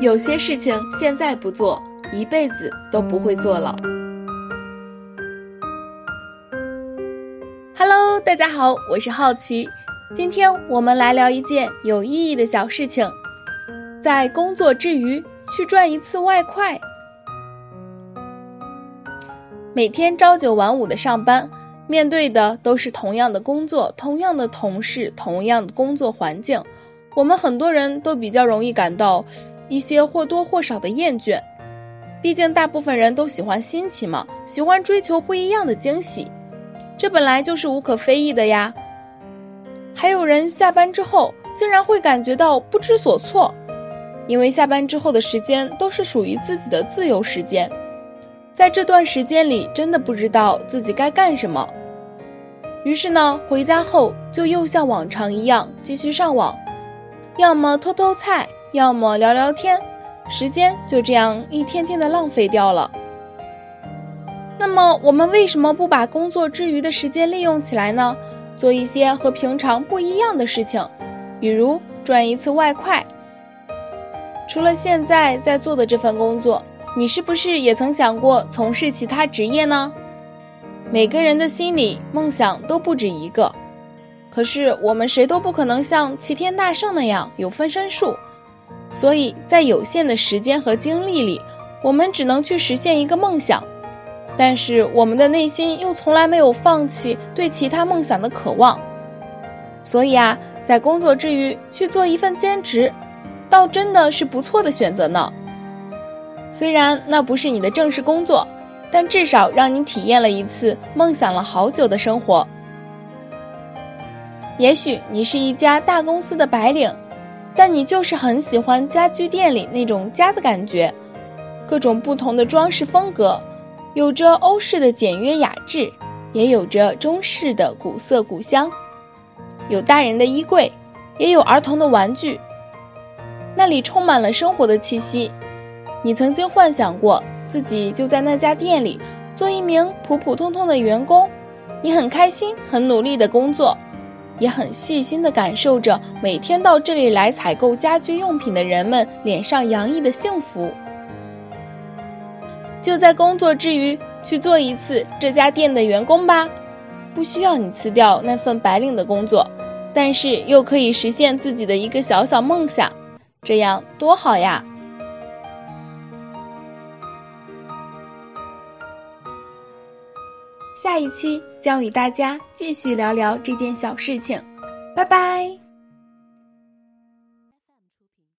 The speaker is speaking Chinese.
有些事情现在不做，一辈子都不会做了。Hello，大家好，我是好奇，今天我们来聊一件有意义的小事情，在工作之余去赚一次外快。每天朝九晚五的上班，面对的都是同样的工作、同样的同事、同样的工作环境，我们很多人都比较容易感到。一些或多或少的厌倦，毕竟大部分人都喜欢新奇嘛，喜欢追求不一样的惊喜，这本来就是无可非议的呀。还有人下班之后竟然会感觉到不知所措，因为下班之后的时间都是属于自己的自由时间，在这段时间里真的不知道自己该干什么，于是呢，回家后就又像往常一样继续上网，要么偷偷菜。要么聊聊天，时间就这样一天天的浪费掉了。那么我们为什么不把工作之余的时间利用起来呢？做一些和平常不一样的事情，比如赚一次外快。除了现在在做的这份工作，你是不是也曾想过从事其他职业呢？每个人的心里梦想都不止一个，可是我们谁都不可能像齐天大圣那样有分身术。所以在有限的时间和精力里，我们只能去实现一个梦想，但是我们的内心又从来没有放弃对其他梦想的渴望。所以啊，在工作之余去做一份兼职，倒真的是不错的选择呢。虽然那不是你的正式工作，但至少让你体验了一次梦想了好久的生活。也许你是一家大公司的白领。但你就是很喜欢家居店里那种家的感觉，各种不同的装饰风格，有着欧式的简约雅致，也有着中式的古色古香。有大人的衣柜，也有儿童的玩具，那里充满了生活的气息。你曾经幻想过自己就在那家店里做一名普普通通的员工，你很开心，很努力的工作。也很细心地感受着每天到这里来采购家居用品的人们脸上洋溢的幸福。就在工作之余去做一次这家店的员工吧，不需要你辞掉那份白领的工作，但是又可以实现自己的一个小小梦想，这样多好呀！下一期将与大家继续聊聊这件小事情，拜拜。